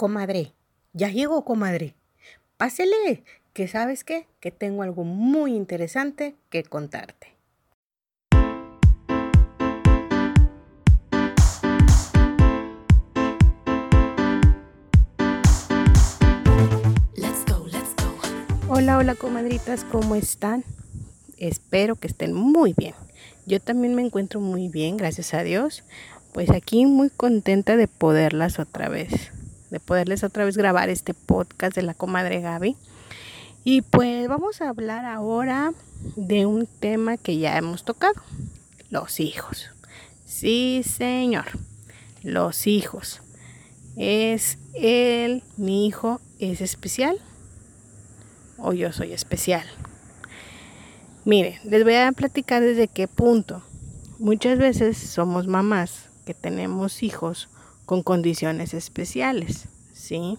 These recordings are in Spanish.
Comadre, ya llegó, comadre. Pásele, que sabes qué, que tengo algo muy interesante que contarte. Hola, hola comadritas, ¿cómo están? Espero que estén muy bien. Yo también me encuentro muy bien, gracias a Dios. Pues aquí muy contenta de poderlas otra vez de poderles otra vez grabar este podcast de la comadre Gaby. Y pues vamos a hablar ahora de un tema que ya hemos tocado, los hijos. Sí, señor, los hijos. ¿Es él, mi hijo, es especial? ¿O yo soy especial? Mire, les voy a platicar desde qué punto. Muchas veces somos mamás que tenemos hijos con condiciones especiales, ¿sí?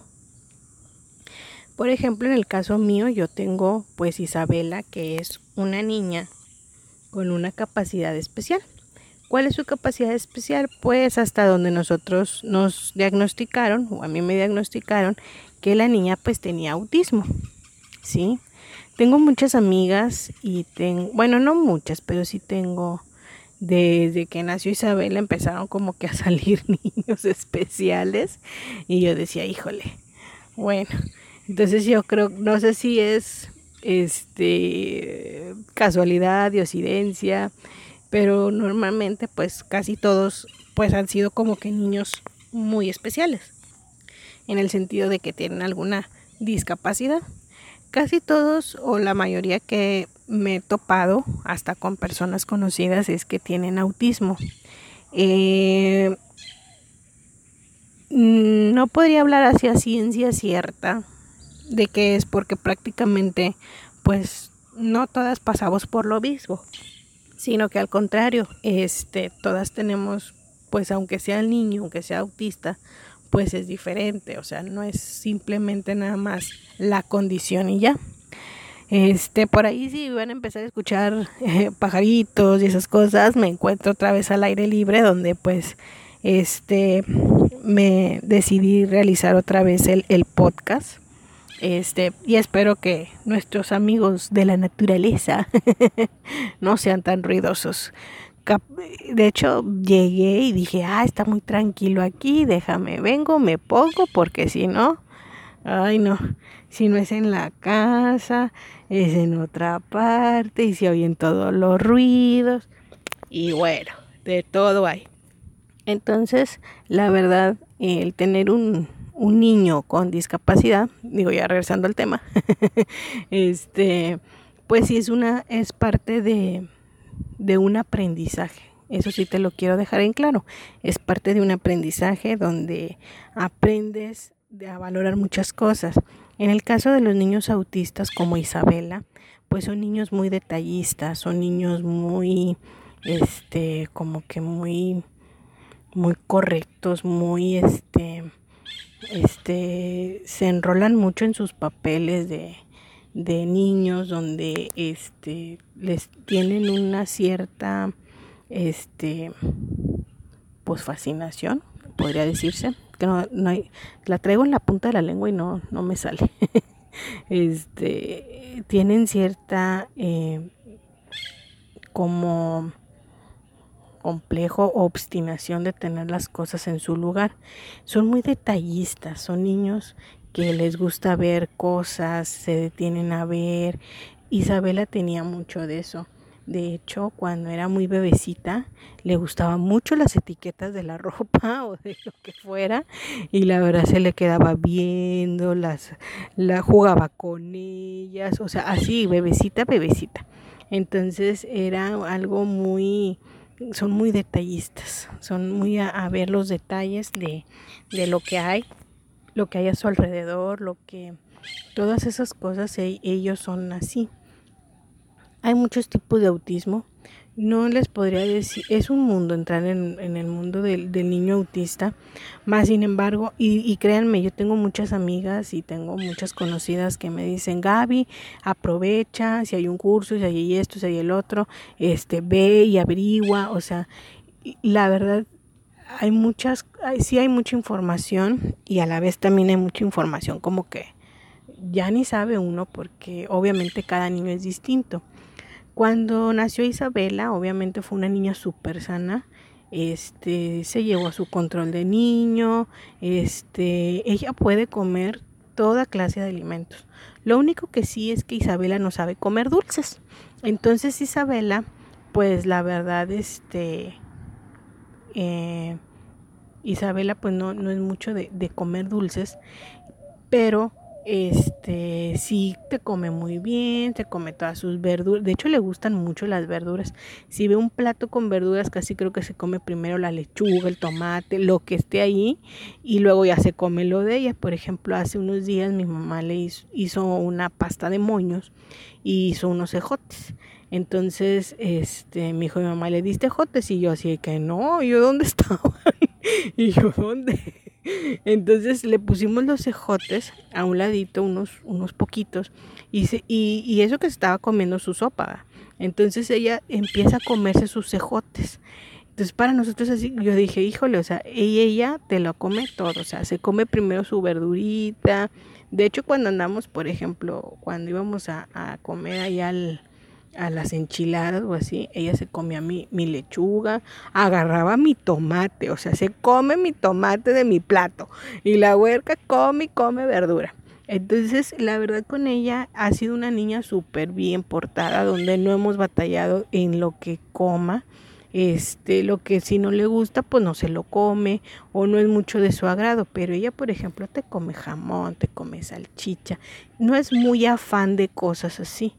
Por ejemplo, en el caso mío yo tengo pues Isabela, que es una niña con una capacidad especial. ¿Cuál es su capacidad especial? Pues hasta donde nosotros nos diagnosticaron, o a mí me diagnosticaron, que la niña pues tenía autismo, ¿sí? Tengo muchas amigas y tengo, bueno, no muchas, pero sí tengo desde que nació Isabel empezaron como que a salir niños especiales y yo decía, híjole, bueno, entonces yo creo, no sé si es este casualidad, diosidencia, pero normalmente pues casi todos pues han sido como que niños muy especiales en el sentido de que tienen alguna discapacidad. Casi todos o la mayoría que me he topado hasta con personas conocidas es que tienen autismo. Eh, mm, no podría hablar hacia ciencia cierta de que es porque prácticamente pues no todas pasamos por lo mismo, sino que al contrario, este, todas tenemos pues aunque sea el niño, aunque sea autista, pues es diferente, o sea, no es simplemente nada más la condición y ya. Este, por ahí si van a empezar a escuchar eh, pajaritos y esas cosas, me encuentro otra vez al aire libre donde pues este me decidí realizar otra vez el, el podcast. Este, y espero que nuestros amigos de la naturaleza no sean tan ruidosos. De hecho, llegué y dije, ah, está muy tranquilo aquí, déjame, vengo, me pongo, porque si no, ay no, si no es en la casa, es en otra parte y se oyen todos los ruidos y bueno, de todo hay. Entonces, la verdad, el tener un, un niño con discapacidad, digo ya regresando al tema, este, pues sí es una, es parte de, de un aprendizaje. Eso sí te lo quiero dejar en claro. Es parte de un aprendizaje donde aprendes a valorar muchas cosas. En el caso de los niños autistas como Isabela, pues son niños muy detallistas, son niños muy, este, como que muy, muy correctos, muy, este, este, se enrolan mucho en sus papeles de, de niños donde, este, les tienen una cierta, este, pues fascinación, podría decirse, que no, no hay, la traigo en la punta de la lengua y no, no me sale. este, tienen cierta eh, como complejo o obstinación de tener las cosas en su lugar. Son muy detallistas, son niños que les gusta ver cosas, se detienen a ver. Isabela tenía mucho de eso. De hecho, cuando era muy bebecita, le gustaban mucho las etiquetas de la ropa o de lo que fuera y la verdad se le quedaba viendo, las la jugaba con ellas, o sea, así bebecita, bebecita. Entonces era algo muy son muy detallistas, son muy a, ver los detalles de, de lo que hay, lo que hay a su alrededor, lo que todas esas cosas e, ellos son así. Hay muchos tipos de autismo. No les podría decir, es un mundo entrar en, el mundo del, niño autista, más sin embargo, y, créanme, yo tengo muchas amigas y tengo muchas conocidas que me dicen, Gaby, aprovecha, si hay un curso, si hay esto, si hay el otro, este, ve y averigua, o sea, la verdad, hay muchas, sí hay mucha información y a la vez también hay mucha información como que ya ni sabe uno porque obviamente cada niño es distinto. Cuando nació Isabela, obviamente fue una niña súper sana. Este, se llevó a su control de niño. Este, ella puede comer toda clase de alimentos. Lo único que sí es que Isabela no sabe comer dulces. Entonces Isabela, pues la verdad, este, eh, Isabela pues no, no es mucho de, de comer dulces, pero este sí te come muy bien, te come todas sus verduras, de hecho le gustan mucho las verduras. Si ve un plato con verduras, casi creo que se come primero la lechuga, el tomate, lo que esté ahí y luego ya se come lo de ella. Por ejemplo, hace unos días mi mamá le hizo, hizo una pasta de moños y hizo unos ejotes. Entonces, este, mi hijo y mamá le diste ejotes y yo así que no, yo dónde estaba y yo dónde entonces le pusimos los cejotes a un ladito, unos, unos poquitos, y, y, eso que se estaba comiendo su sopa. Entonces ella empieza a comerse sus cejotes. Entonces para nosotros así, yo dije, híjole, o sea, ella, ella te lo come todo, o sea, se come primero su verdurita. De hecho, cuando andamos, por ejemplo, cuando íbamos a, a comer allá al, a las enchiladas o así, ella se comía mi, mi lechuga, agarraba mi tomate, o sea, se come mi tomate de mi plato y la huerca come y come verdura. Entonces, la verdad con ella ha sido una niña súper bien portada, donde no hemos batallado en lo que coma. Este, lo que si no le gusta, pues no se lo come o no es mucho de su agrado, pero ella, por ejemplo, te come jamón, te come salchicha, no es muy afán de cosas así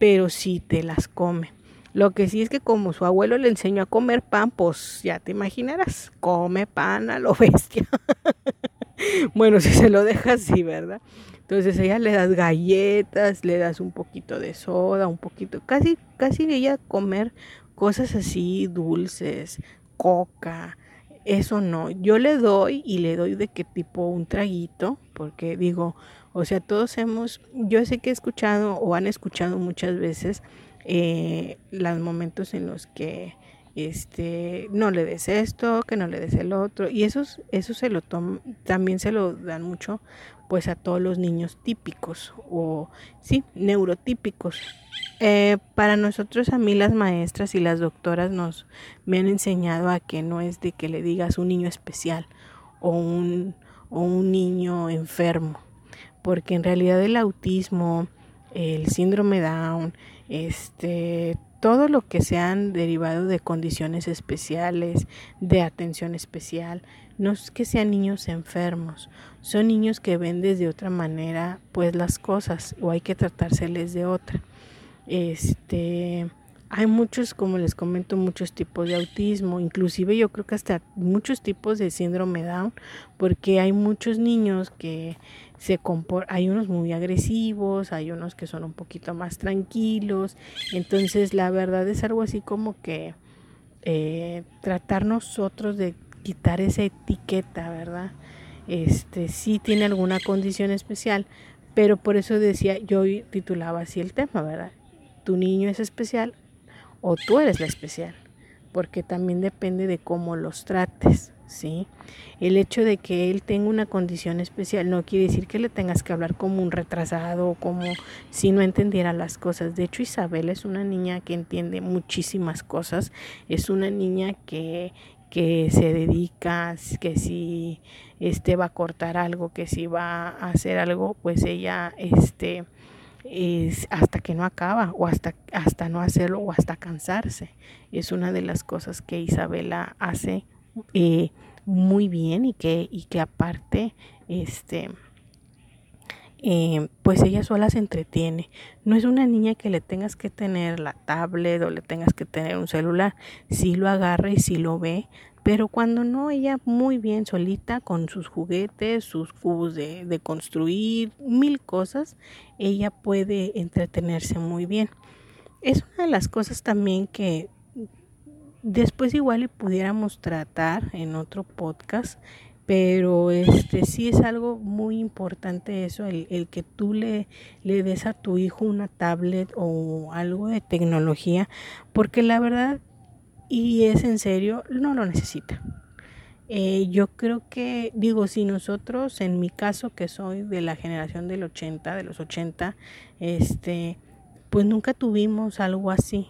pero sí te las come. Lo que sí es que como su abuelo le enseñó a comer pan, pues ya te imaginarás, come pan a lo bestia. bueno, si se lo dejas así, ¿verdad? Entonces ella le das galletas, le das un poquito de soda, un poquito, casi, casi ella comer cosas así dulces, coca, eso no. Yo le doy y le doy de qué tipo un traguito, porque digo, o sea, todos hemos, yo sé que he escuchado o han escuchado muchas veces eh, los momentos en los que este no le des esto, que no le des el otro y eso, eso se lo también se lo dan mucho pues a todos los niños típicos o sí, neurotípicos. Eh, para nosotros a mí las maestras y las doctoras nos me han enseñado a que no es de que le digas un niño especial o un, o un niño enfermo porque en realidad el autismo, el síndrome Down, este, todo lo que se han derivado de condiciones especiales, de atención especial, no es que sean niños enfermos, son niños que ven desde otra manera pues las cosas o hay que tratárseles de otra. Este, hay muchos, como les comento, muchos tipos de autismo, inclusive yo creo que hasta muchos tipos de síndrome Down, porque hay muchos niños que se hay unos muy agresivos, hay unos que son un poquito más tranquilos, entonces la verdad es algo así como que eh, tratar nosotros de quitar esa etiqueta, ¿verdad? Este sí tiene alguna condición especial, pero por eso decía, yo titulaba así el tema, ¿verdad? Tu niño es especial o tú eres la especial, porque también depende de cómo los trates, ¿sí? El hecho de que él tenga una condición especial no quiere decir que le tengas que hablar como un retrasado o como si no entendiera las cosas. De hecho, Isabel es una niña que entiende muchísimas cosas, es una niña que que se dedica, que si este va a cortar algo, que si va a hacer algo, pues ella este es hasta que no acaba o hasta, hasta no hacerlo o hasta cansarse. Es una de las cosas que Isabela hace eh, muy bien y que, y que aparte, este, eh, pues ella sola se entretiene. No es una niña que le tengas que tener la tablet o le tengas que tener un celular. Si lo agarra y si lo ve, pero cuando no, ella muy bien solita con sus juguetes, sus cubos de, de construir, mil cosas, ella puede entretenerse muy bien. Es una de las cosas también que después igual le pudiéramos tratar en otro podcast, pero este sí es algo muy importante eso, el, el, que tú le, le des a tu hijo una tablet o algo de tecnología, porque la verdad y es en serio, no lo necesita. Eh, yo creo que, digo, si nosotros, en mi caso, que soy de la generación del 80, de los 80, este, pues nunca tuvimos algo así.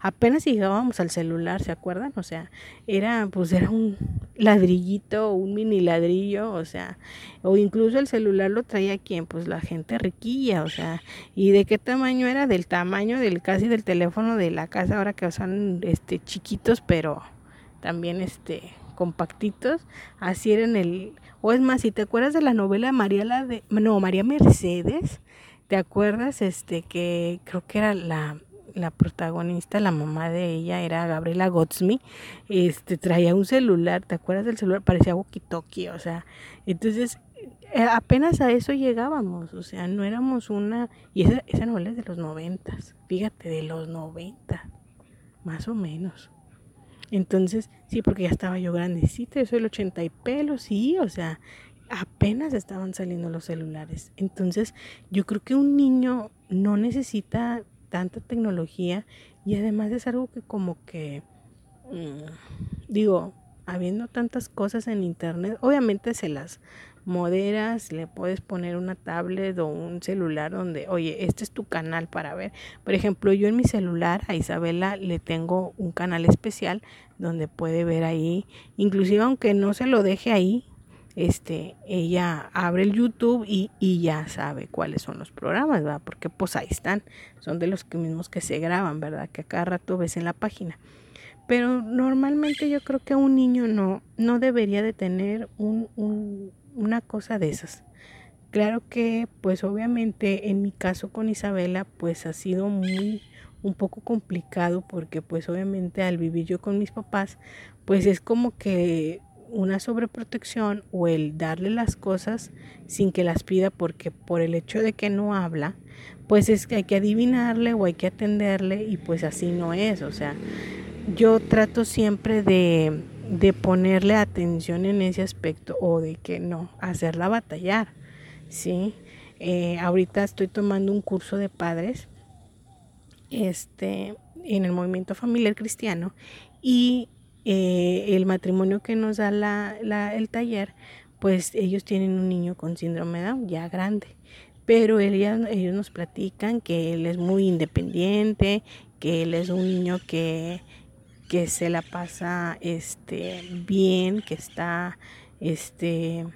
Apenas llegábamos al celular, ¿se acuerdan? O sea, era pues era un ladrillito, un mini ladrillo, o sea, o incluso el celular lo traía quien, pues la gente riquilla, o sea, y de qué tamaño era, del tamaño del casi del teléfono de la casa, ahora que son este chiquitos, pero también este compactitos, así era en el, o es más, si te acuerdas de la novela María la de, no, María Mercedes, ¿te acuerdas? Este, que creo que era la, la protagonista, la mamá de ella era Gabriela Gotsmi, este, traía un celular, ¿te acuerdas del celular? Parecía walkie-talkie, o sea, entonces eh, apenas a eso llegábamos, o sea, no éramos una, y esa, esa novela es de los noventas, fíjate, de los noventas, más o menos. Entonces, sí, porque ya estaba yo grandecita, yo soy el 80 y pelo, sí, o sea, apenas estaban saliendo los celulares. Entonces, yo creo que un niño no necesita tanta tecnología y además es algo que como que, mm, digo, habiendo tantas cosas en internet, obviamente se las moderas, le puedes poner una tablet o un celular donde, oye, este es tu canal para ver. Por ejemplo, yo en mi celular a Isabela le tengo un canal especial donde puede ver ahí, inclusive aunque no se lo deje ahí, este, ella abre el YouTube y, y ya sabe cuáles son los programas, ¿verdad? Porque pues ahí están, son de los mismos que se graban, ¿verdad? Que a cada rato ves en la página. Pero normalmente yo creo que un niño no, no debería de tener un, un, una cosa de esas. Claro que, pues obviamente en mi caso con Isabela, pues ha sido muy un poco complicado porque pues obviamente al vivir yo con mis papás, pues es como que una sobreprotección o el darle las cosas sin que las pida porque por el hecho de que no habla, pues es que hay que adivinarle o hay que atenderle y pues así no es, o sea, yo trato siempre de de ponerle atención en ese aspecto o de que no, hacerla batallar, ¿sí? Eh, ahorita estoy tomando un curso de padres este, en el movimiento familiar cristiano y eh, el matrimonio que nos da la, el taller, pues ellos tienen un niño con síndrome de Down ya grande, pero ellos nos platican que él es muy independiente, que él es un niño que que se la pasa este bien, que está este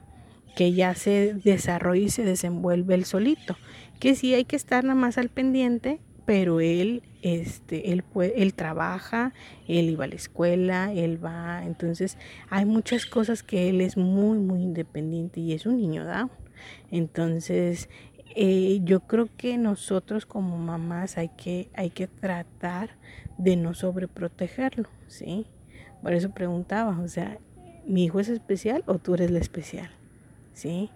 que ya se desarrolla y se desenvuelve el solito, que sí hay que estar nada más al pendiente, pero él este él él trabaja, él iba a la escuela, él va, entonces hay muchas cosas que él es muy muy independiente y es un niño Down. Entonces, eh, yo creo que nosotros como mamás hay que, hay que tratar de no sobreprotegerlo, ¿sí? Por eso preguntaba, o sea, ¿mi hijo es especial o tú eres la especial? ¿Sí?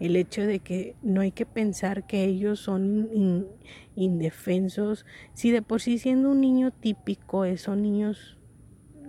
El hecho de que no hay que pensar que ellos son indefensos, si de por sí siendo un niño típico, eh, son niños,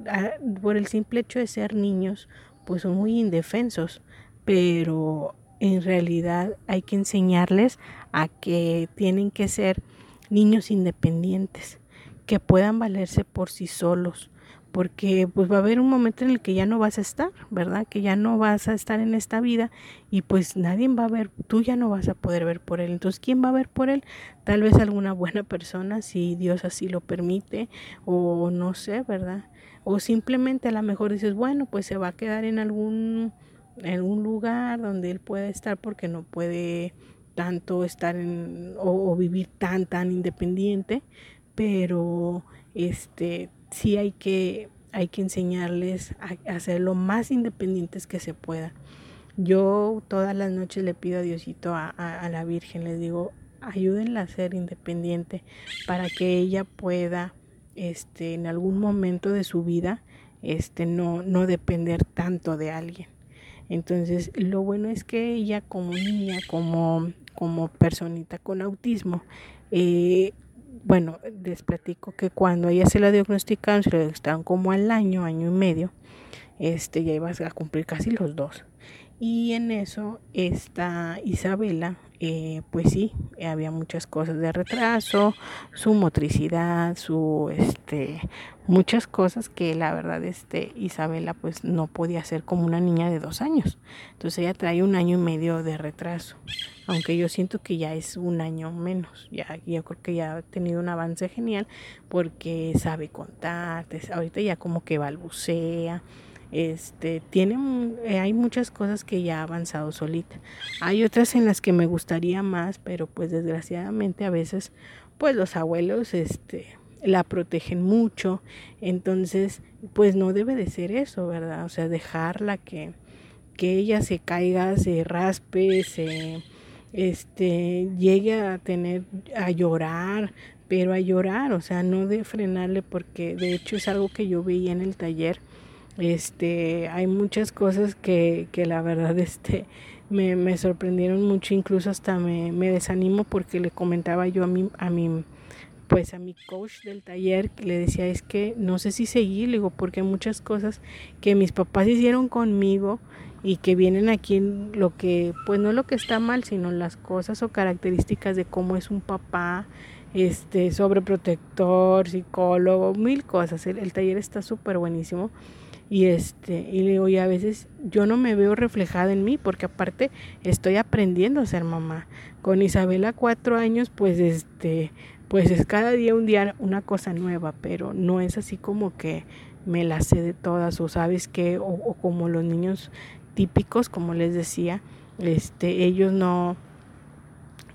ah, por el simple hecho de ser niños, pues son muy indefensos, pero en realidad hay que enseñarles a que tienen que ser niños independientes, que puedan valerse por sí solos, porque pues va a haber un momento en el que ya no vas a estar, ¿verdad? Que ya no vas a estar en esta vida y pues nadie va a ver, tú ya no vas a poder ver por él. Entonces, ¿quién va a ver por él? Tal vez alguna buena persona, si Dios así lo permite, o no sé, ¿verdad? O simplemente a lo mejor dices, bueno, pues se va a quedar en algún en lugar donde él pueda estar porque no puede tanto estar en, o, vivir tan tan independiente pero este sí hay que hay que enseñarles a, ser lo más independientes que se pueda. Yo todas las noches le pido a Diosito a, a, la Virgen les digo ayúdenla a ser independiente para que ella pueda este en algún momento de su vida este no no depender tanto de alguien. Entonces, lo bueno es que ella como niña, como, como personita con autismo, eh, bueno, les platico que cuando ella se la diagnosticaron, se lo diagnosticaron como al año, año y medio, este, ya iba a cumplir casi los dos. Y en eso esta Isabela, eh, pues sí, había muchas cosas de retraso, su motricidad, su, este, muchas cosas que la verdad, este, Isabela pues no podía ser como una niña de dos años. Entonces ella trae un año y medio de retraso, aunque yo siento que ya es un año menos, ya, yo creo que ya ha tenido un avance genial porque sabe contar, ahorita ya como que balbucea, este, tiene, eh, hay muchas cosas que ya ha avanzado solita. Hay otras en las que me gustaría más, pero pues desgraciadamente a veces pues los abuelos este, la protegen mucho. Entonces pues no debe de ser eso, ¿verdad? O sea, dejarla que, que ella se caiga, se raspe, se este llegue a tener a llorar, pero a llorar, o sea, no de frenarle porque de hecho es algo que yo veía en el taller este, hay muchas cosas que, que la verdad este, me, me, sorprendieron mucho, incluso hasta me, me, desanimo porque le comentaba yo a mi, a mi, pues a mi coach del taller, que le decía, es que no sé si seguir, digo, porque muchas cosas que mis papás hicieron conmigo y que vienen aquí lo que, pues no lo que está mal, sino las cosas o características de cómo es un papá, este, sobreprotector, psicólogo, mil cosas. El, el taller está súper buenísimo. Y este, y le digo, y a veces yo no me veo reflejada en mí, porque aparte estoy aprendiendo a ser mamá. Con Isabela cuatro años, pues este, pues es cada día un día una cosa nueva, pero no es así como que me la sé de todas, o sabes que, o, o como los niños típicos, como les decía, este, ellos no,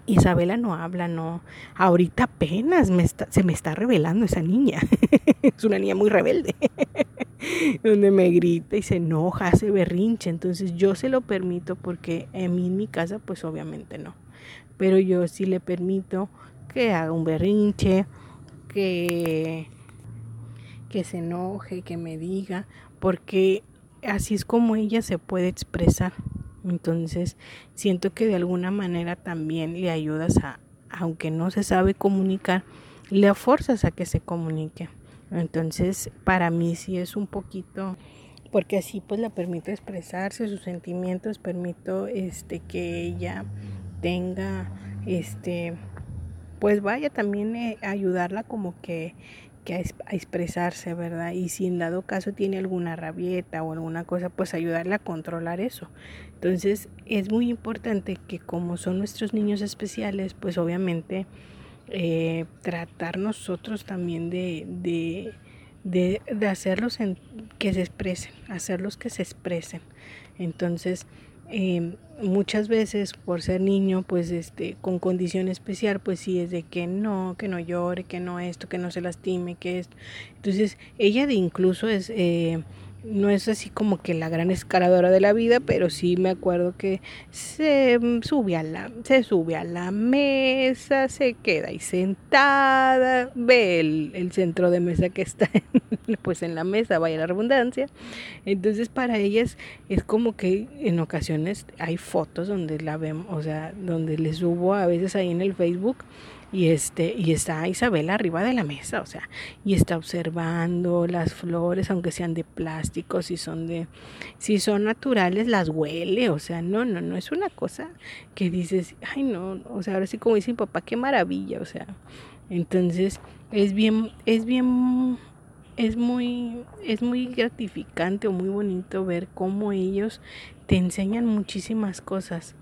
Isabela no habla, no. Ahorita apenas me está, se me está revelando esa niña. es una niña muy rebelde. donde me grita y se enoja, hace berrinche. Entonces yo se lo permito porque a mí en mi casa pues obviamente no. Pero yo sí le permito que haga un berrinche, que, que se enoje, que me diga, porque así es como ella se puede expresar. Entonces siento que de alguna manera también le ayudas a, aunque no se sabe comunicar, le forzas a que se comunique. Entonces, para mí sí es un poquito porque así pues la permito expresarse sus sentimientos, permito este que ella tenga este pues vaya también eh, ayudarla como que, que a, expresarse, ¿verdad? Y si en dado caso tiene alguna rabieta o alguna cosa, pues ayudarla a controlar eso. Entonces, es muy importante que como son nuestros niños especiales, pues obviamente eh, tratar nosotros también de, de, de, de hacerlos en, que se expresen, hacerlos que se expresen. Entonces, eh, muchas veces por ser niño, pues este, con condición especial, pues sí es de que no, que no llore, que no esto, que no se lastime, que esto. Entonces, ella de incluso es... Eh, no es así como que la gran escaladora de la vida, pero sí me acuerdo que se sube a la, se sube a la mesa, se queda ahí sentada, ve el, centro de mesa que está en, pues en la mesa, vaya la redundancia. Entonces para ellas es como que en ocasiones hay fotos donde la vemos, o sea, donde les subo a veces ahí en el Facebook y este y está Isabel arriba de la mesa, o sea, y está observando las flores aunque sean de plástico, si son de si son naturales las huele, o sea, no, no, no es una cosa que dices, ay no, o sea, ahora sí como dice mi papá, qué maravilla, o sea, entonces es bien es bien es muy es muy gratificante o muy bonito ver cómo ellos te enseñan muchísimas cosas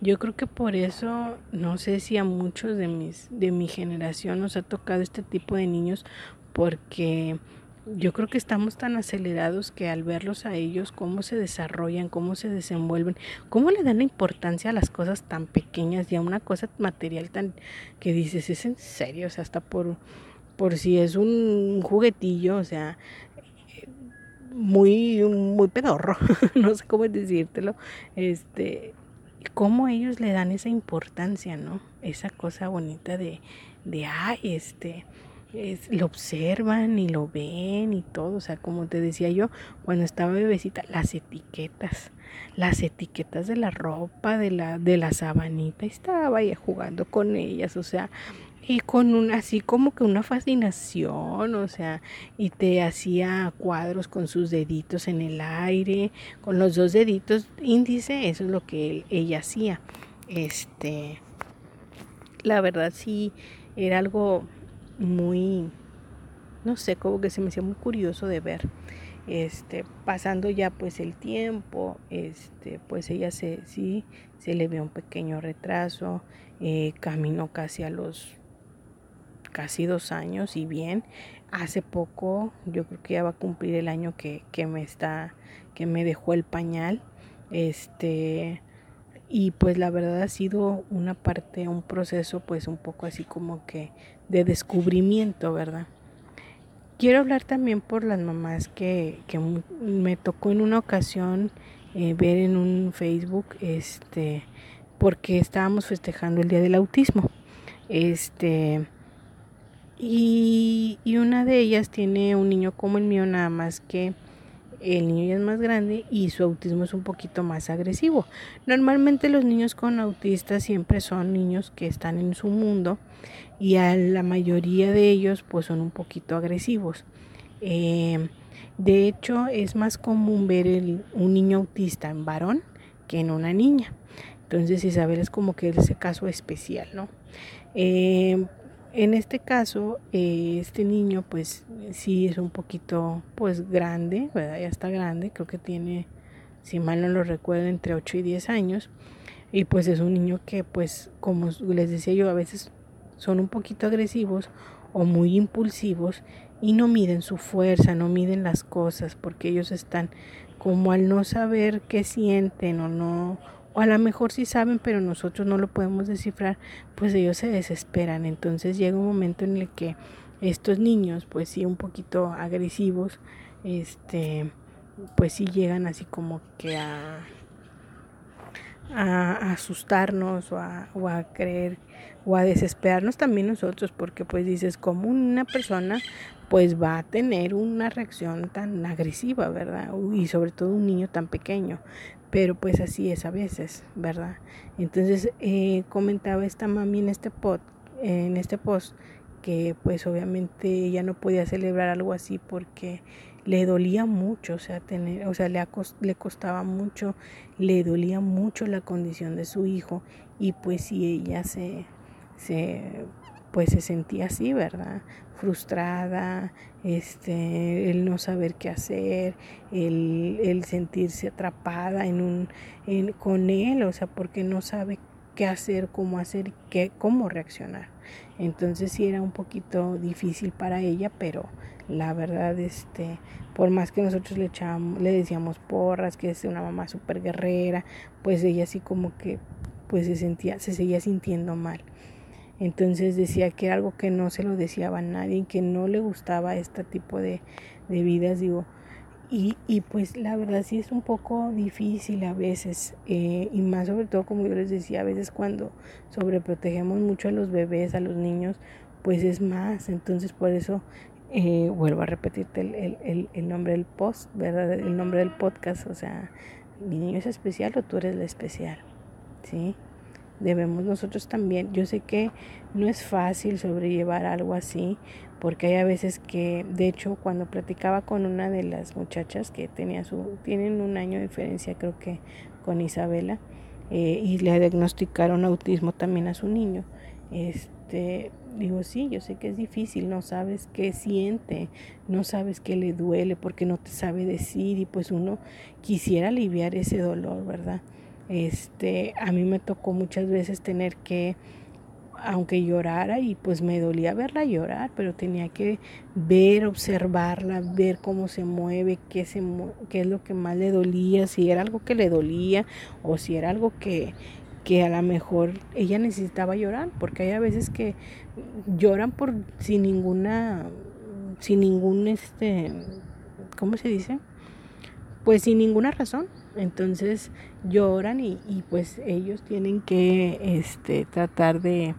yo creo que por eso, no sé si a muchos de, mis, de mi generación nos ha tocado este tipo de niños, porque yo creo que estamos tan acelerados que al verlos a ellos, cómo se desarrollan, cómo se desenvuelven, cómo le dan la importancia a las cosas tan pequeñas y a una cosa material tan que dices, es en serio, o sea, hasta por, por si es un juguetillo, o sea, muy, muy pedorro, no sé cómo decírtelo, este, cómo ellos le dan esa importancia, ¿no? Esa cosa bonita de, de ay, este, es, lo observan y lo ven y todo, o sea, como te decía yo, cuando estaba bebecita, las etiquetas, las etiquetas de la ropa, de la, de la sabanita, estaba ahí jugando con ellas, o sea, y con un así como que una fascinación, o sea, y te hacía cuadros con sus deditos en el aire, con los dos deditos índice, eso es lo que ella hacía. Este, la verdad sí era algo muy no sé, como que se me hacía muy curioso de ver. Este, pasando ya pues el tiempo, este, pues ella se, sí, se le ve un pequeño retraso, eh, caminó casi a los casi dos años y bien, hace poco, yo creo que ya va a cumplir el año que, que me está, que me dejó el pañal, este, y pues la verdad ha sido una parte, un proceso pues un poco así como que de descubrimiento, ¿verdad? Quiero hablar también por las mamás que, que me tocó en una ocasión eh, ver en un Facebook, este, porque estábamos festejando el Día del Autismo. Este, y, y una de ellas tiene un niño como el mío, nada más que el niño ya es más grande y su autismo es un poquito más agresivo. Normalmente los niños con autistas siempre son niños que están en su mundo y a la mayoría de ellos pues son un poquito agresivos. Eh, de hecho es más común ver un niño autista en varón que en una niña. Entonces Isabel es como que ese caso especial, ¿no? Eh, en este caso, eh, este niño pues sí es un poquito pues grande. Ya está grande, creo que tiene, si mal no lo recuerdo, entre 8 y 10 años. Y pues es un niño que pues como les decía yo, a veces son un poquito agresivos o muy impulsivos y no miden su fuerza, no miden las cosas, porque ellos están como al no saber qué sienten o no, o a lo mejor sí saben, pero nosotros no lo podemos descifrar, pues ellos se desesperan. Entonces llega un momento en el que estos niños, pues sí, un poquito agresivos, este, pues sí llegan así como que a, a asustarnos o a, o a creer o a desesperarnos también nosotros porque pues dices como una persona pues va a tener una reacción tan agresiva, ¿verdad? Y sobre todo un niño tan pequeño, pero pues así es a veces, ¿verdad? Entonces eh, comentaba esta mami en este, pod, en este post que pues obviamente ella no podía celebrar algo así porque le dolía mucho, o sea, tener, o sea, le, le costaba mucho, le dolía mucho la condición de su hijo y pues si ella se se pues se sentía así, ¿verdad? Frustrada, este, el no saber qué hacer, el, el sentirse atrapada en un, en, con él, o sea, porque no sabe qué hacer, cómo hacer, qué, cómo reaccionar. Entonces sí era un poquito difícil para ella, pero la verdad, este, por más que nosotros le echábamos, le decíamos porras, que es una mamá súper guerrera, pues ella así como que pues se sentía, se seguía sintiendo mal. Entonces decía que era algo que no se lo deseaba a nadie, que no le gustaba este tipo de, de vidas, digo. Y, y, pues la verdad sí es un poco difícil a veces, eh, y más sobre todo como yo les decía, a veces cuando sobreprotegemos mucho a los bebés, a los niños, pues es más. Entonces por eso eh, vuelvo a repetirte el, el, el, nombre del post, ¿verdad? El nombre del podcast, o sea, mi niño es especial o tú eres la especial, ¿sí? Debemos nosotros también. Yo sé que no es fácil sobrellevar algo así, porque hay a veces que, de hecho, cuando platicaba con una de las muchachas que tenía su, tienen un año de diferencia, creo que con Isabela, eh, y le diagnosticaron autismo también a su niño. Este, digo, sí, yo sé que es difícil, no sabes qué siente, no sabes qué le duele, porque no te sabe decir, y pues uno quisiera aliviar ese dolor, ¿verdad? Este, a mí me tocó muchas veces tener que, aunque llorara y pues me dolía verla llorar, pero tenía que ver, observarla, ver cómo se mueve, qué, se, qué es lo que más le dolía, si era algo que le dolía o si era algo que, que a lo mejor ella necesitaba llorar, porque hay a veces que lloran por sin ninguna, sin ningún este, ¿cómo se dice? Pues sin ninguna razón entonces lloran y, y pues ellos tienen que este, tratar de,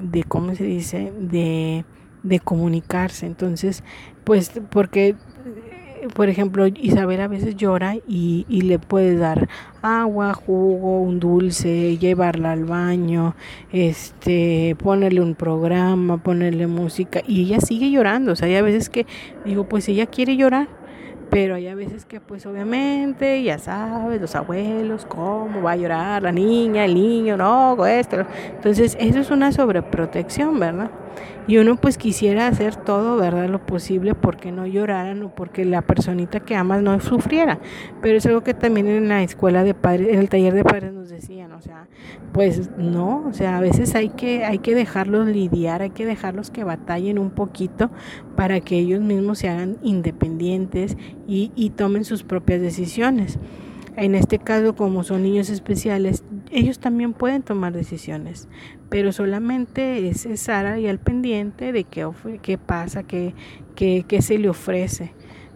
de, ¿cómo se dice? De, de comunicarse. Entonces, pues porque por ejemplo, Isabel a veces llora y, y, le puedes dar agua, jugo, un dulce, llevarla al baño, este, ponerle un programa, ponerle música y ella sigue llorando. O sea, hay a veces que digo, pues ella quiere llorar pero hay a veces que pues obviamente, ya sabes, los abuelos, cómo va a llorar la niña, el niño, no, esto. Entonces, eso es una sobreprotección, ¿verdad? Y uno pues quisiera hacer todo, ¿verdad? Lo posible porque no lloraran o porque la personita que amas no sufriera. Pero es algo que también en la escuela de padres, en el taller de padres nos decían, o sea, pues no, o sea, a veces hay que, hay que dejarlos lidiar, hay que dejarlos que batallen un poquito para que ellos mismos se hagan independientes y, y tomen sus propias decisiones. En este caso, como son niños especiales, ellos también pueden tomar decisiones, pero solamente es Sara y al pendiente de qué, qué pasa, qué, qué, se le ofrece.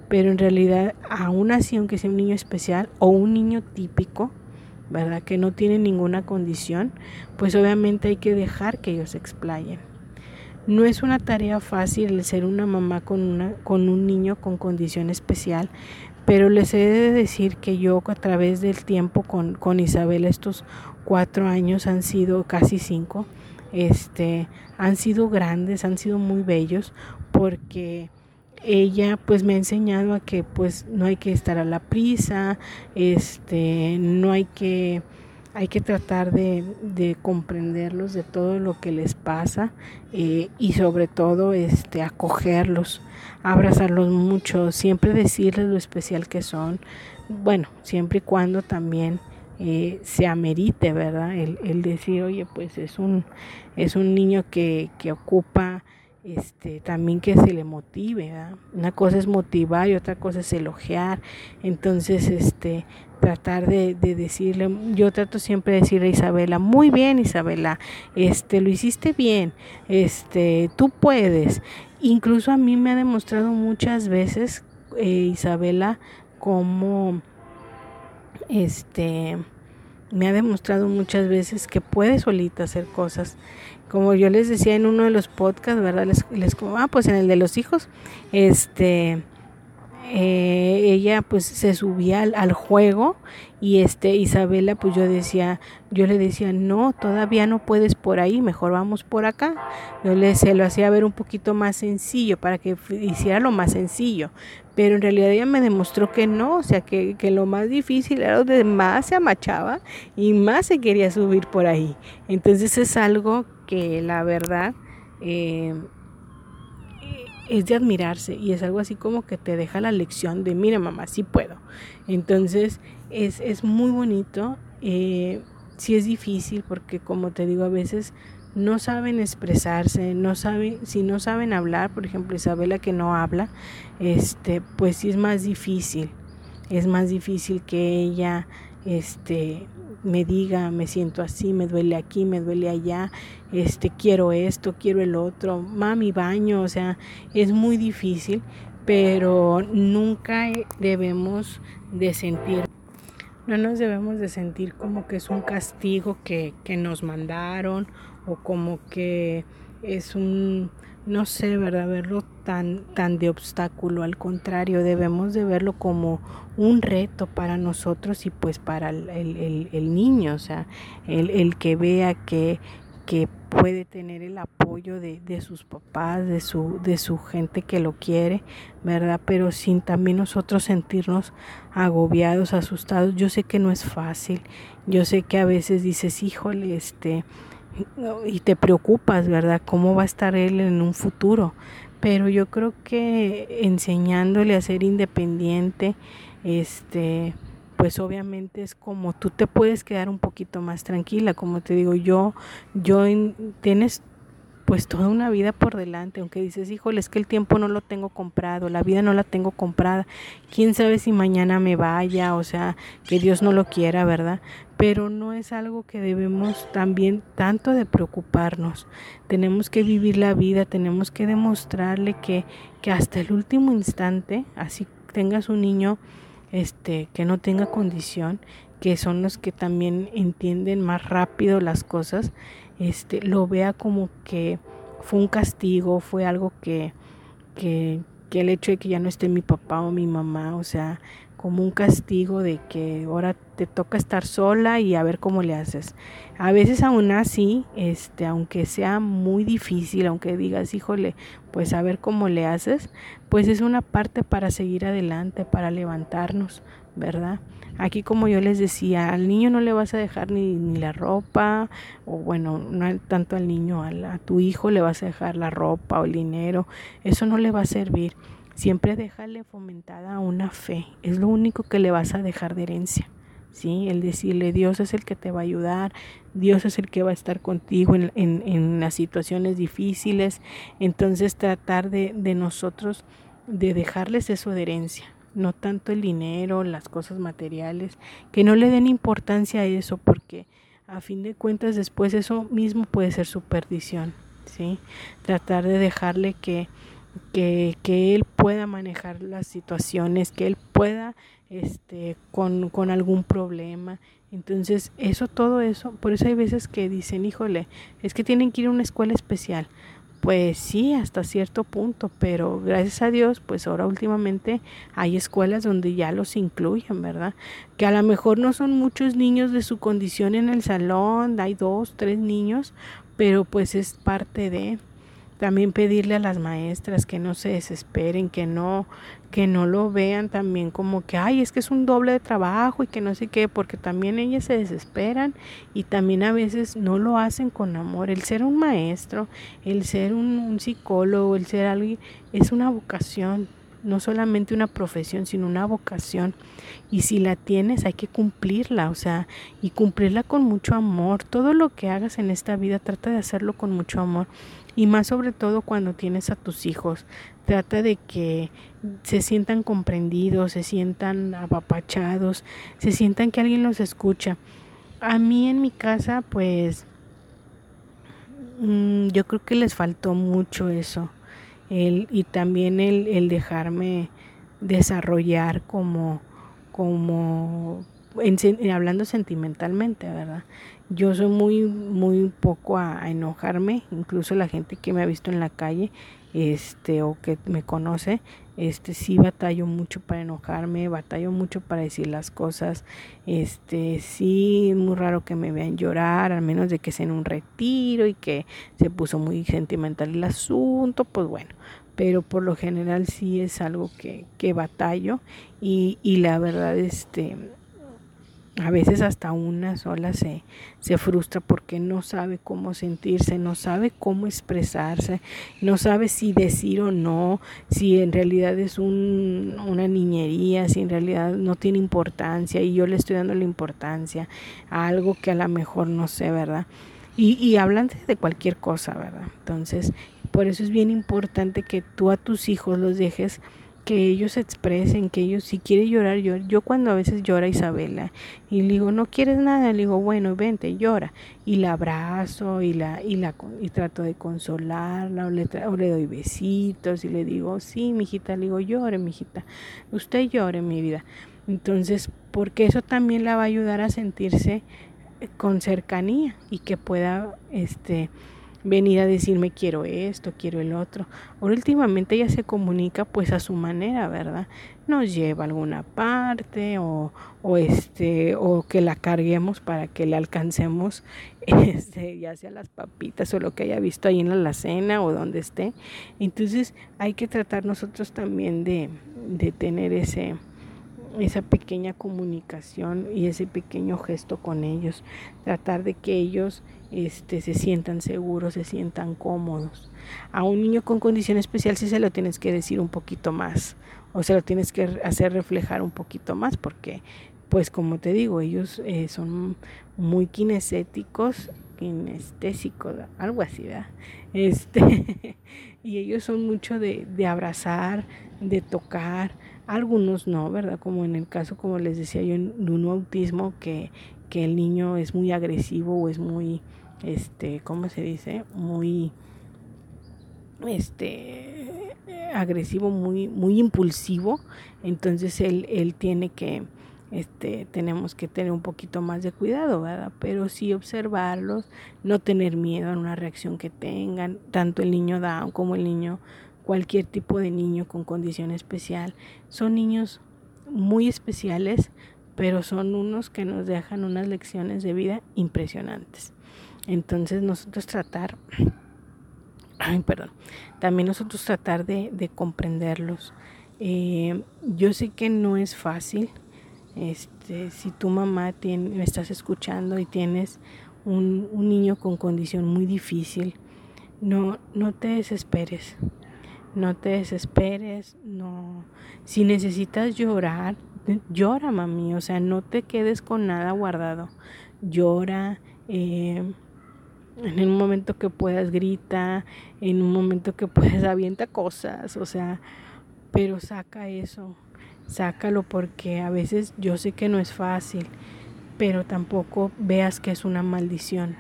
Pero en realidad, aún así, aunque sea un niño especial o un niño típico, ¿verdad? Que no tiene ninguna condición, pues obviamente hay que dejar que ellos explayen. No es una tarea fácil el ser una mamá con, una, con un niño con condición especial, pero les he de decir que yo a través del tiempo con, con Isabel, estos cuatro años han sido casi cinco, este, han sido grandes, han sido muy bellos, porque ella pues me ha enseñado a que pues no hay que estar a la prisa, este, no hay que hay que tratar de, de, comprenderlos de todo lo que les pasa eh, y sobre todo este acogerlos abrazarlos mucho siempre decirles lo especial que son. Bueno siempre y cuando también eh, se amerite verdad el, decir oye pues es un es un niño que, que ocupa este, también que se le motive, una cosa es motivar y otra cosa es elogiar, entonces este, tratar de, decirle, yo trato siempre de decirle a Isabela, muy bien Isabela, este, lo hiciste bien, este, tú puedes, incluso a mí me ha demostrado muchas veces eh, Isabela como este me ha demostrado muchas veces que puede solita hacer cosas. Como yo les decía en uno de los podcasts, ¿verdad? Les, les ah, pues en el de los hijos, este, eh, ella pues se subía al, juego y este Isabela pues yo decía yo le decía no todavía no puedes por ahí mejor vamos por acá yo le se lo hacía ver un poquito más sencillo para que hiciera lo más sencillo pero en realidad ella me demostró que no o sea que, que lo más difícil era donde más se amachaba y más se quería subir por ahí entonces es algo que la verdad eh, es de admirarse y es algo así como que te deja la lección de, mira mamá, sí puedo. Entonces es, es muy bonito, eh, sí es difícil porque como te digo a veces no saben expresarse, no saben, si no saben hablar, por ejemplo Isabela que no habla, este, pues sí es más difícil, es más difícil que ella este me diga, me siento así, me duele aquí, me duele allá, este quiero esto, quiero el otro, mami baño, o sea, es muy difícil, pero nunca debemos de sentir no nos debemos de sentir como que es un castigo que, que nos mandaron o como que es un no sé, ¿verdad? Verlo tan, tan de obstáculo, al contrario, debemos de verlo como un reto para nosotros y pues para el, el, niño, o sea, el, el que vea que, que puede tener el apoyo de, de, sus papás, de su, de su gente que lo quiere, ¿verdad? Pero sin también nosotros sentirnos agobiados, asustados. Yo sé que no es fácil, yo sé que a veces dices, híjole, este, y te preocupas, ¿verdad? ¿Cómo va a estar él en un futuro? Pero yo creo que enseñándole a ser independiente, este, pues obviamente es como tú te puedes quedar un poquito más tranquila, como te digo, yo, yo tienes pues toda una vida por delante, aunque dices, híjole, es que el tiempo no lo tengo comprado, la vida no la tengo comprada, quién sabe si mañana me vaya, o sea, que Dios no lo quiera, ¿verdad? Pero no es algo que debemos también tanto de preocuparnos. Tenemos que vivir la vida, tenemos que demostrarle que, que hasta el último instante, así tengas un niño este que no tenga condición, que son los que también entienden más rápido las cosas, este, lo vea como que fue un castigo, fue algo que, que, que el hecho de que ya no esté mi papá o mi mamá, o sea, como un castigo de que ahora te toca estar sola y a ver cómo le haces. A veces aún así, este, aunque sea muy difícil, aunque digas, híjole, pues a ver cómo le haces, pues es una parte para seguir adelante, para levantarnos, ¿verdad? Aquí como yo les decía, al niño no le vas a dejar ni, ni la ropa, o bueno, no tanto al niño, a, a tu hijo le vas a dejar la ropa o el dinero, eso no le va a servir Siempre déjale fomentada una fe. Es lo único que le vas a dejar de herencia. ¿sí? El decirle, Dios es el que te va a ayudar, Dios es el que va a estar contigo en, en, las situaciones difíciles. Entonces tratar de, de, nosotros, de dejarles eso de herencia, no tanto el dinero, las cosas materiales, que no le den importancia a eso, porque a fin de cuentas después eso mismo puede ser su perdición. ¿sí? Tratar de dejarle que que, que él pueda manejar las situaciones, que él pueda este, con, con algún problema. Entonces, eso, todo eso, por eso hay veces que dicen, híjole, es que tienen que ir a una escuela especial. Pues sí, hasta cierto punto, pero gracias a Dios, pues ahora últimamente hay escuelas donde ya los incluyen, ¿verdad? Que a lo mejor no son muchos niños de su condición en el salón, hay dos, tres niños, pero pues es parte de, también pedirle a las maestras que no se desesperen, que no, que no lo vean también como que, ay, es que es un doble de trabajo y que no sé qué, porque también ellas se desesperan y también a veces no lo hacen con amor. El ser un maestro, el ser un, un psicólogo, el ser alguien, es una vocación, no solamente una profesión, sino una vocación. Y si la tienes, hay que cumplirla, o sea, y cumplirla con mucho amor. Todo lo que hagas en esta vida, trata de hacerlo con mucho amor y más sobre todo cuando tienes a tus hijos. Trata de que se sientan comprendidos, se sientan apapachados, se sientan que alguien los escucha. A mí en mi casa, pues, mm, yo creo que les faltó mucho eso. El, y también el, el dejarme desarrollar como, como en, hablando sentimentalmente, ¿verdad? Yo soy muy, muy poco a, enojarme, incluso la gente que me ha visto en la calle, este, o que me conoce, este, sí batallo mucho para enojarme, batallo mucho para decir las cosas, este, sí, es muy raro que me vean llorar, al menos de que sea en un retiro y que se puso muy sentimental el asunto, pues bueno, pero por lo general sí es algo que, que batallo y, y la verdad, este, a veces hasta una sola se, se frustra porque no sabe cómo sentirse, no sabe cómo expresarse, no sabe si decir o no, si en realidad es un, una niñería, si en realidad no tiene importancia y yo le estoy dando la importancia a algo que a lo mejor no sé, ¿verdad? Y, y hablan de cualquier cosa, ¿verdad? Entonces, por eso es bien importante que tú a tus hijos los dejes que ellos expresen, que ellos si quiere llorar, yo, yo cuando a veces llora Isabela y le digo, no quieres nada, le digo, bueno, vente, llora. Y la abrazo y la, y la y trato de consolarla, o le, o le doy besitos y le digo, sí, mijita, le digo, llore, mijita, usted llore, mi vida. Entonces, porque eso también la va a ayudar a sentirse con cercanía y que pueda este venir a decirme quiero esto, quiero el otro. Ahora últimamente ella se comunica pues a su manera, ¿verdad? Nos lleva a alguna parte o, o este o que la carguemos para que le alcancemos este, ya sea las papitas o lo que haya visto ahí en la alacena o donde esté. Entonces hay que tratar nosotros también de, de tener ese esa pequeña comunicación y ese pequeño gesto con ellos, tratar de que ellos este, se sientan seguros, se sientan cómodos. A un niño con condición especial sí se lo tienes que decir un poquito más o se lo tienes que hacer reflejar un poquito más porque pues como te digo, ellos eh, son muy kinestéticos, kinestésicos, algo así, ¿verdad? Este, y ellos son mucho de, de abrazar, de tocar, algunos no, ¿verdad? Como en el caso, como les decía yo, de un autismo, que, que el niño es muy agresivo o es muy, este, ¿cómo se dice? Muy, este, agresivo, muy, muy impulsivo. Entonces él, él tiene que, este, tenemos que tener un poquito más de cuidado, ¿verdad? Pero sí observarlos, no tener miedo a una reacción que tengan, tanto el niño Down como el niño cualquier tipo de niño con condición especial. Son niños muy especiales, pero son unos que nos dejan unas lecciones de vida impresionantes. Entonces nosotros tratar, ay, perdón, también nosotros tratar de, comprenderlos. Eh, yo sé que no es fácil. Este, si tu mamá tiene, me estás escuchando y tienes un, un niño con condición muy difícil, no, no te desesperes. No te desesperes, no. Si necesitas llorar, llora, mami. O sea, no te quedes con nada guardado. Llora. Eh, en un momento que puedas grita, en un momento que puedas avienta cosas, o sea, pero saca eso, sácalo porque a veces yo sé que no es fácil, pero tampoco veas que es una maldición.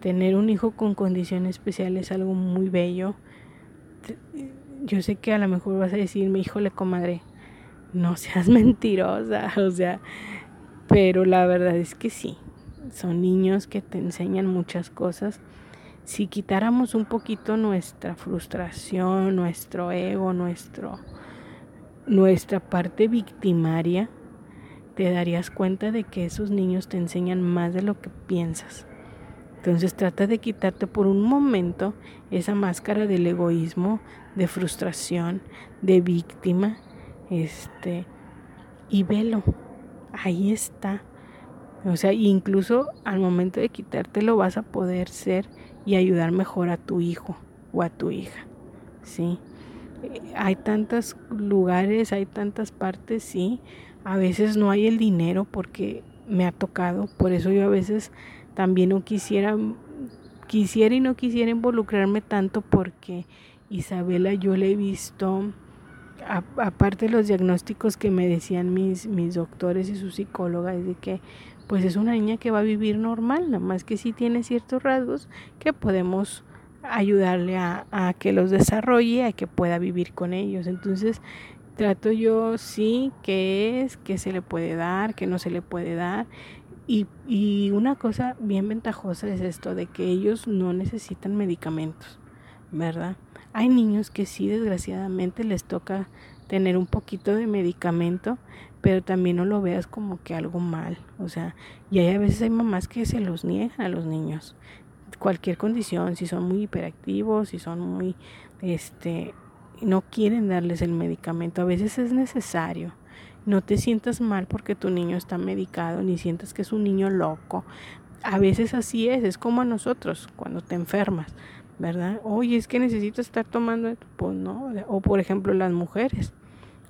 Tener un hijo con condiciones especiales es algo muy bello yo sé que a lo mejor vas a decirme, híjole, comadre, no seas mentirosa, o sea, pero la verdad es que sí, son niños que te enseñan muchas cosas. Si quitáramos un poquito nuestra frustración, nuestro ego, nuestro, nuestra parte victimaria, te darías cuenta de que esos niños te enseñan más de lo que piensas. Entonces trata de quitarte por un momento esa máscara del egoísmo, de frustración, de víctima, este, y velo, ahí está. O sea, incluso al momento de quitártelo vas a poder ser y ayudar mejor a tu hijo o a tu hija, ¿sí? Hay tantos lugares, hay tantas partes, sí. A veces no hay el dinero porque me ha tocado, por eso yo a veces también no quisiera, quisiera y no quisiera involucrarme tanto porque Isabela yo le he visto, aparte de los diagnósticos que me decían mis, mis doctores y sus psicólogas, de que pues es una niña que va a vivir normal, nada más que sí tiene ciertos rasgos que podemos ayudarle a, que los desarrolle, a que pueda vivir con ellos. Entonces, trato yo sí que es, que se le puede dar, que no se le puede dar. Y, una cosa bien ventajosa es esto de que ellos no necesitan medicamentos, ¿verdad? Hay niños que sí, desgraciadamente, les toca tener un poquito de medicamento, pero también no lo veas como que algo mal. O sea, y hay a veces hay mamás que se los niegan a los niños. Cualquier condición, si son muy hiperactivos, si son muy, este, no quieren darles el medicamento. A veces es necesario. No te sientas mal porque tu niño está medicado, ni sientas que es un niño loco. A veces así es, es como a nosotros cuando te enfermas, ¿verdad? Oye, es que necesito estar tomando. Pues no, o por ejemplo las mujeres.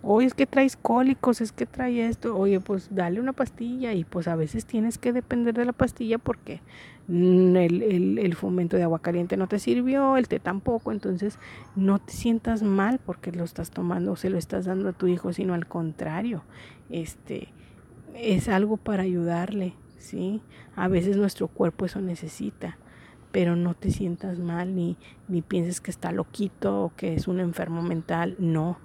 Oye, es que traes cólicos, es que trae esto. Oye, pues dale una pastilla y pues a veces tienes que depender de la pastilla porque el, el, el, fomento de agua caliente no te sirvió, el té tampoco, entonces no te sientas mal porque lo estás tomando o se lo estás dando a tu hijo, sino al contrario, este es algo para ayudarle, ¿sí? A veces nuestro cuerpo eso necesita, pero no te sientas mal ni, ni pienses que está loquito o que es un enfermo mental, no,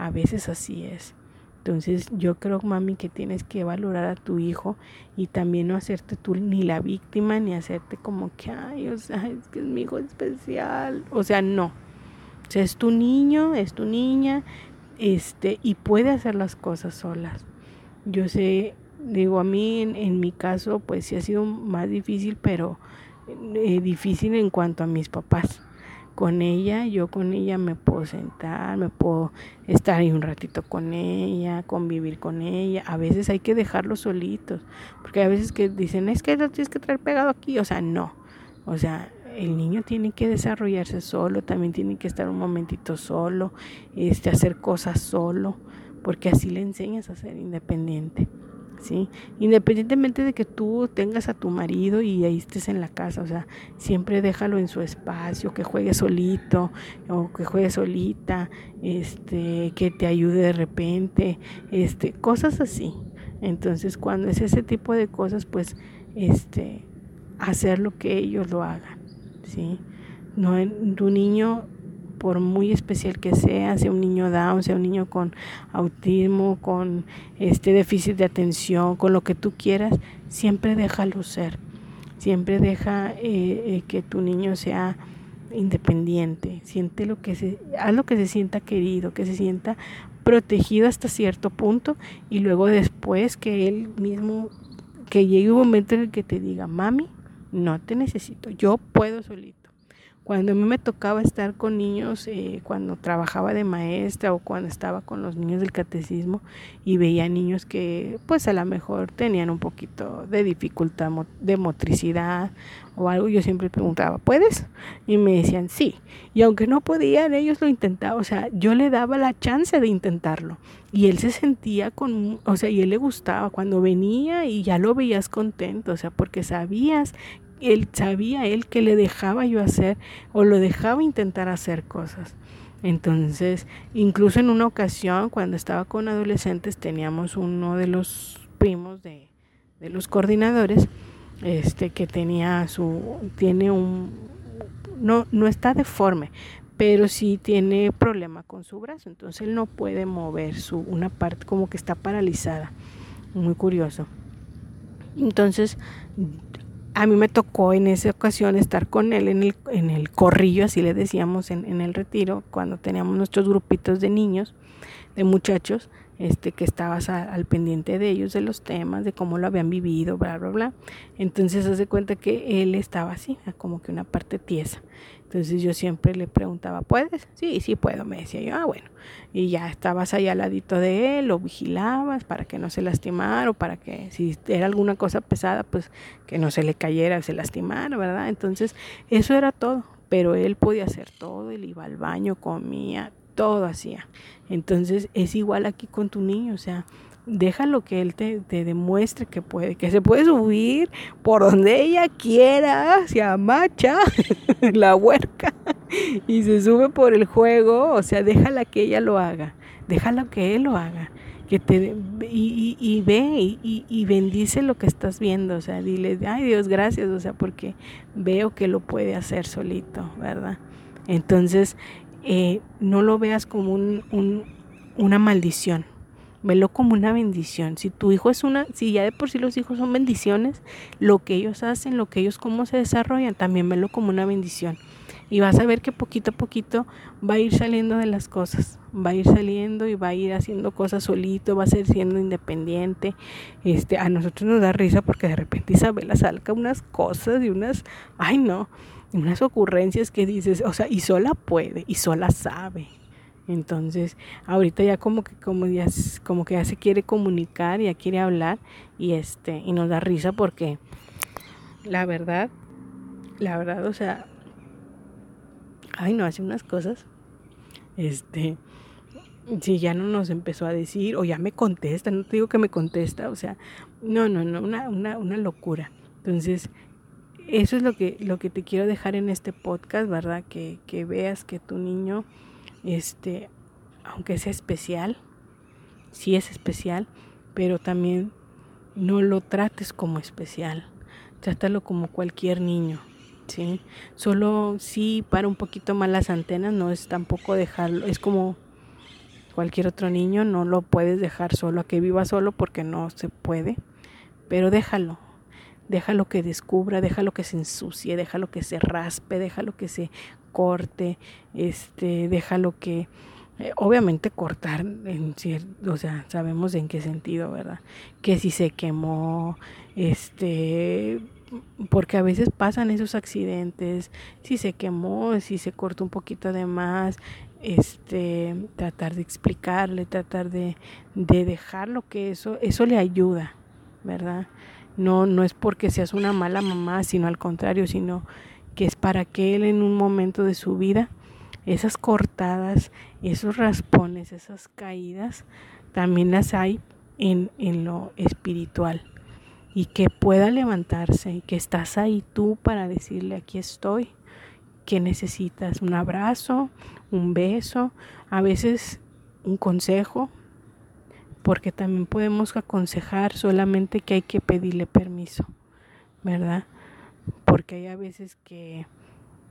a veces así es. Entonces yo creo, mami, que tienes que valorar a tu hijo y también no hacerte tú ni la víctima, ni hacerte como que, ay, o sea, es que es mi hijo especial. O sea, no. O sea, es tu niño, es tu niña, este, y puede hacer las cosas solas. Yo sé, digo, a mí en, mi caso, pues sí ha sido más difícil, pero eh, difícil en cuanto a mis papás con ella, yo con ella me puedo sentar, me puedo estar ahí un ratito con ella, convivir con ella. A veces hay que dejarlos solitos, porque a veces que dicen, es que lo tienes que traer pegado aquí, o sea, no. O sea, el niño tiene que desarrollarse solo, también tiene que estar un momentito solo, este, hacer cosas solo, porque así le enseñas a ser independiente. ¿Sí? Independientemente de que tú tengas a tu marido y ahí estés en la casa, o sea, siempre déjalo en su espacio, que juegue solito o que juegue solita, este, que te ayude de repente, este, cosas así. Entonces, cuando es ese tipo de cosas, pues, este, hacer lo que ellos lo hagan, ¿sí? No, tu niño por muy especial que sea, sea un niño down, sea un niño con autismo, con este déficit de atención, con lo que tú quieras, siempre déjalo ser. Siempre deja eh, eh, que tu niño sea independiente, siente lo que se, haz lo que se sienta querido, que se sienta protegido hasta cierto punto y luego después que él mismo, que llegue un momento en el que te diga, mami, no te necesito, yo puedo solito. Cuando a mí me tocaba estar con niños, eh, cuando trabajaba de maestra o cuando estaba con los niños del catecismo y veía niños que pues a lo mejor tenían un poquito de dificultad de motricidad o algo, yo siempre preguntaba, ¿puedes? Y me decían sí. Y aunque no podían, ellos lo intentaban, o sea, yo le daba la chance de intentarlo. Y él se sentía con, o sea, y él le gustaba cuando venía y ya lo veías contento, o sea, porque sabías él sabía él que le dejaba yo hacer o lo dejaba intentar hacer cosas. Entonces, incluso en una ocasión, cuando estaba con adolescentes, teníamos uno de los primos de, de los coordinadores, este, que tenía su, tiene un, no, no está deforme, pero sí tiene problema con su brazo, entonces él no puede mover su, una parte como que está paralizada, muy curioso. Entonces, a mí me tocó en esa ocasión estar con él en el, en el corrillo, así le decíamos en, en el retiro, cuando teníamos nuestros grupitos de niños, de muchachos, este, que estabas al pendiente de ellos, de los temas, de cómo lo habían vivido, bla, bla, bla. Entonces hace cuenta que él estaba así, como que una parte tiesa. Entonces yo siempre le preguntaba, ¿puedes? Sí, sí puedo, me decía yo, ah, bueno. Y ya estabas ahí al ladito de él, lo vigilabas para que no se lastimara o para que si era alguna cosa pesada, pues que no se le cayera, se lastimara, ¿verdad? Entonces eso era todo, pero él podía hacer todo, él iba al baño, comía, todo hacía. Entonces es igual aquí con tu niño, o sea, déjalo que él te, demuestre que puede, que se puede subir por donde ella quiera, se amacha la huerca y se sube por el juego, o sea, déjala que ella lo haga, déjala que él lo haga. Que te, y, y, ve y, y, bendice lo que estás viendo, o sea, dile, ay Dios, gracias, o sea, porque veo que lo puede hacer solito, ¿verdad? Entonces, eh, no lo veas como un, una maldición, velo como una bendición. Si tu hijo es una, si ya de por sí los hijos son bendiciones, lo que ellos hacen, lo que ellos cómo se desarrollan, también velo como una bendición. Y vas a ver que poquito a poquito va a ir saliendo de las cosas, va a ir saliendo y va a ir haciendo cosas solito, va a ser siendo independiente. Este, a nosotros nos da risa porque de repente Isabela salga unas cosas y unas, ay no, unas ocurrencias que dices, o sea, y sola puede, y sola sabe. Entonces, ahorita ya como que como ya como que ya se quiere comunicar, ya quiere hablar y este y nos da risa porque la verdad, la verdad, o sea, ay, no hace unas cosas. Este, si ya no nos empezó a decir o ya me contesta, no te digo que me contesta, o sea, no, no, no, una, una, una locura. Entonces, eso es lo que, lo que te quiero dejar en este podcast, ¿verdad? Que, que veas que tu niño, este, aunque sea especial, sí es especial, pero también no lo trates como especial, trátalo como cualquier niño, ¿sí? Solo sí para un poquito más las antenas, no es tampoco dejarlo, es como cualquier otro niño, no lo puedes dejar solo, a que viva solo porque no se puede, pero déjalo, déjalo que descubra, déjalo que se ensucie, déjalo que se raspe, déjalo que se corte, este, déjalo que eh, obviamente cortar en cierto, o sea, sabemos en qué sentido, ¿verdad? Que si se quemó, este, porque a veces pasan esos accidentes, si se quemó, si se cortó un poquito de más, este, tratar de explicarle, tratar de, de dejarlo que eso, eso le ayuda, ¿verdad? No, no es porque seas una mala mamá, sino al contrario, sino que es para que él en un momento de su vida, esas cortadas, esos raspones, esas caídas, también las hay en, en lo espiritual. Y que pueda levantarse y que estás ahí tú para decirle aquí estoy, que necesitas un abrazo, un beso, a veces un consejo, porque también podemos aconsejar solamente que hay que pedirle permiso, ¿verdad? Porque hay a veces que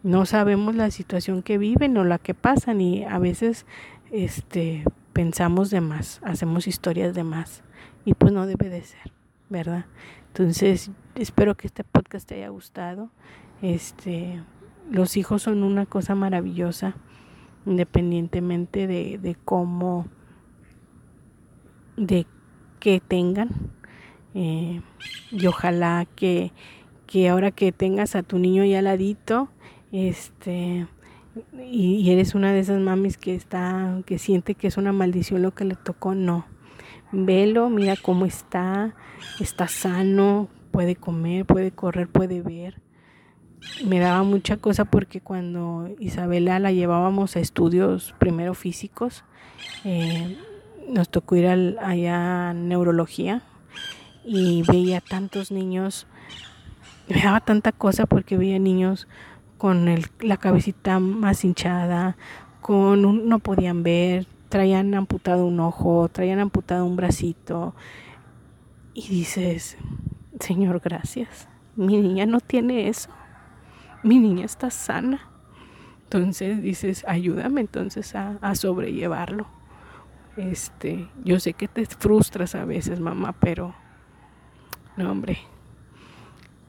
no sabemos la situación que viven o la que pasan y a veces este pensamos de más, hacemos historias de más y pues no debe de ser, ¿verdad? Entonces, espero que este podcast te haya gustado. Este los hijos son una cosa maravillosa, independientemente de, de cómo, de que tengan. Eh, y ojalá que, que ahora que tengas a tu niño ya al ladito, este, y, eres una de esas mamis que está, que siente que es una maldición lo que le tocó, no. Velo, mira cómo está, está sano, puede comer, puede correr, puede ver. Me daba mucha cosa porque cuando Isabela la llevábamos a estudios primero físicos, eh, nos tocó ir allá a neurología y veía tantos niños, me daba tanta cosa porque veía niños con la cabecita más hinchada, con no podían ver, traían amputado un ojo, traían amputado un bracito. Y dices, Señor, gracias. Mi niña no tiene eso. Mi niña está sana. Entonces dices, ayúdame entonces a, a sobrellevarlo. Este, yo sé que te frustras a veces, mamá, pero no, hombre,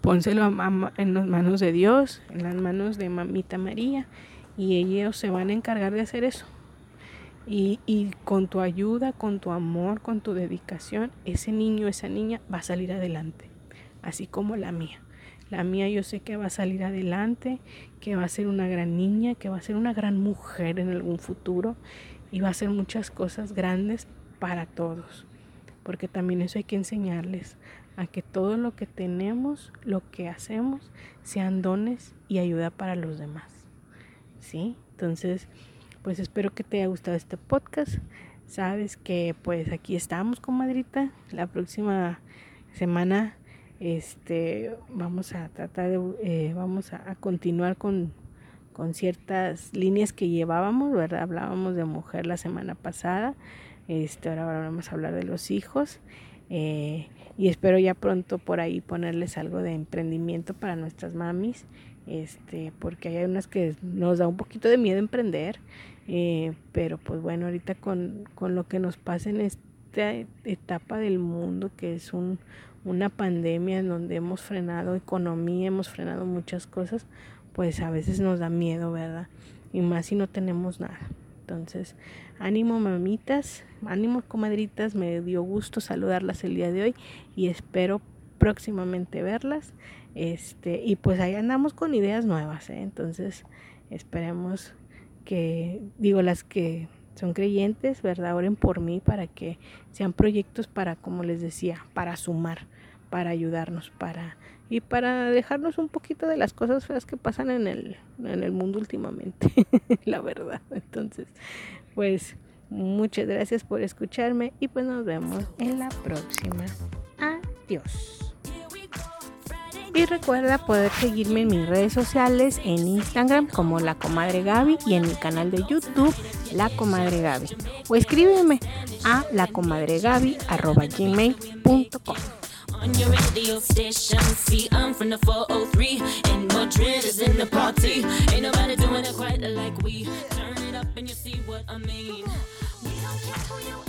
pónselo en las manos de Dios, en las manos de mamita María, y ellos se van a encargar de hacer eso. Y, y, con tu ayuda, con tu amor, con tu dedicación, ese niño, esa niña va a salir adelante, así como la mía. La mía yo sé que va a salir adelante, que va a ser una gran niña, que va a ser una gran mujer en algún futuro y va a hacer muchas cosas grandes para todos. Porque también eso hay que enseñarles a que todo lo que tenemos, lo que hacemos, sean dones y ayuda para los demás. ¿Sí? Entonces, pues espero que te haya gustado este podcast. Sabes que pues aquí estamos, comadrita. La próxima semana este vamos a tratar de eh, vamos a, continuar con, con ciertas líneas que llevábamos, ¿verdad? Hablábamos de mujer la semana pasada. Este, ahora vamos a hablar de los hijos. Eh, y espero ya pronto por ahí ponerles algo de emprendimiento para nuestras mamis, este, porque hay unas que nos da un poquito de miedo emprender, eh, pero pues bueno, ahorita con, con lo que nos pasa en esta etapa del mundo, que es un, una pandemia en donde hemos frenado economía, hemos frenado muchas cosas, pues a veces nos da miedo, ¿verdad? Y más si no tenemos nada. Entonces, ánimo mamitas, ánimo comadritas, me dio gusto saludarlas el día de hoy y espero próximamente verlas. Este, y pues ahí andamos con ideas nuevas, ¿eh? entonces esperemos que, digo, las que son creyentes, ¿verdad? Oren por mí para que sean proyectos para, como les decía, para sumar, para ayudarnos, para y para dejarnos un poquito de las cosas feas que pasan en el, en el mundo últimamente, la verdad. Entonces, pues muchas gracias por escucharme y pues nos vemos en la próxima. Adiós. Y recuerda poder seguirme en mis redes sociales, en Instagram como La Comadre Gaby y en mi canal de YouTube La Comadre Gaby. O escríbeme a lacomadregaby.com. on your radio station. See, I'm from the 403, and Madrid is in the party. Ain't nobody doing it quite like we. Turn it up and you see what I mean.